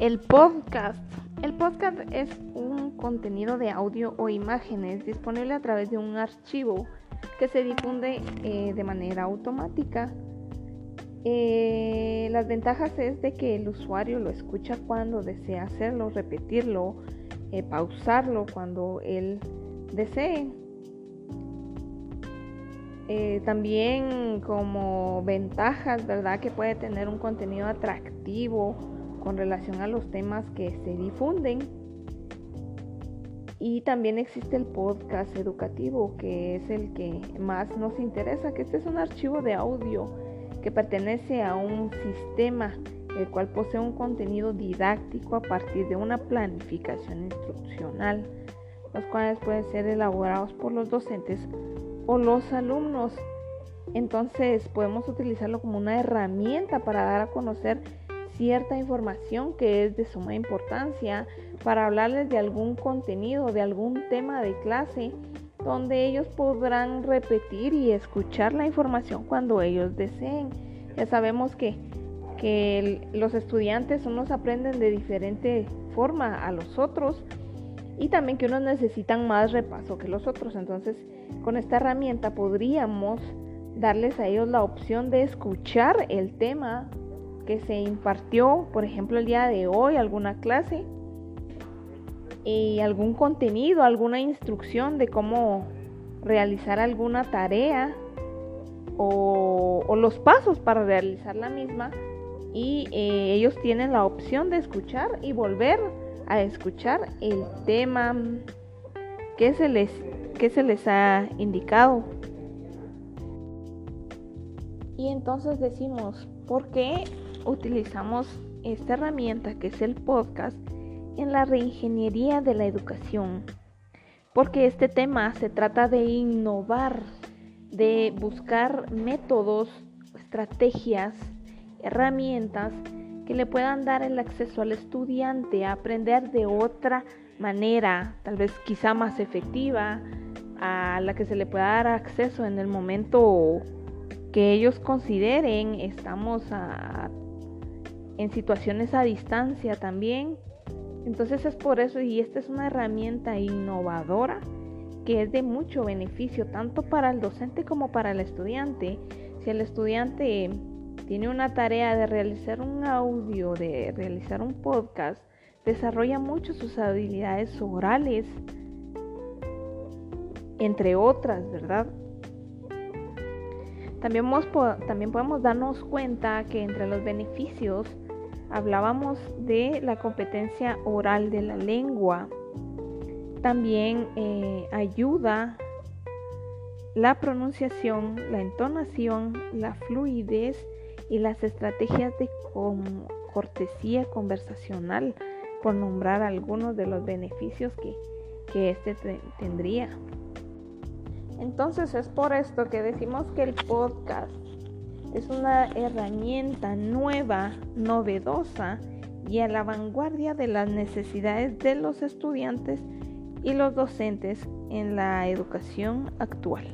El podcast. El podcast es un contenido de audio o imágenes disponible a través de un archivo que se difunde eh, de manera automática. Eh, las ventajas es de que el usuario lo escucha cuando desea hacerlo, repetirlo, eh, pausarlo cuando él desee. también como ventajas, ¿verdad? Que puede tener un contenido atractivo con relación a los temas que se difunden. Y también existe el podcast educativo, que es el que más nos interesa, que este es un archivo de audio que pertenece a un sistema el cual posee un contenido didáctico a partir de una planificación instruccional, los cuales pueden ser elaborados por los docentes o los alumnos. Entonces podemos utilizarlo como una herramienta para dar a conocer cierta información que es de suma importancia para hablarles de algún contenido, de algún tema de clase, donde ellos podrán repetir y escuchar la información cuando ellos deseen. Ya sabemos que, que los estudiantes unos aprenden de diferente forma a los otros y también que unos necesitan más repaso que los otros. Entonces, con esta herramienta podríamos darles a ellos la opción de escuchar el tema que se impartió, por ejemplo, el día de hoy, alguna clase y algún contenido, alguna instrucción de cómo realizar alguna tarea o, los pasos para realizar la misma y eh, ellos tienen la opción de escuchar y volver a escuchar el tema que se les, que se les ha indicado. Y entonces decimos, ¿por qué utilizamos esta herramienta que es el podcast en la reingeniería de la educación, porque este tema se trata de innovar, de buscar métodos, estrategias, herramientas que le puedan dar el acceso al estudiante a aprender de otra manera, tal vez quizá más efectiva, a la que se le pueda dar acceso en el momento que ellos consideren estamos a en situaciones a distancia también. Entonces es por eso y esta es una herramienta innovadora que es de mucho beneficio tanto para el docente como para el estudiante. Si el estudiante tiene una tarea de realizar un audio, de realizar un podcast, desarrolla mucho sus habilidades orales, entre otras, ¿verdad? También, podemos darnos cuenta que entre los beneficios hablábamos de la competencia oral de la lengua. También eh, ayuda la pronunciación, la entonación, la fluidez y las estrategias de cortesía conversacional, por nombrar algunos de los beneficios que, que este tendría. Entonces es por esto que decimos que el podcast es una herramienta nueva, novedosa y a la vanguardia de las necesidades de los estudiantes y los docentes en la educación actual.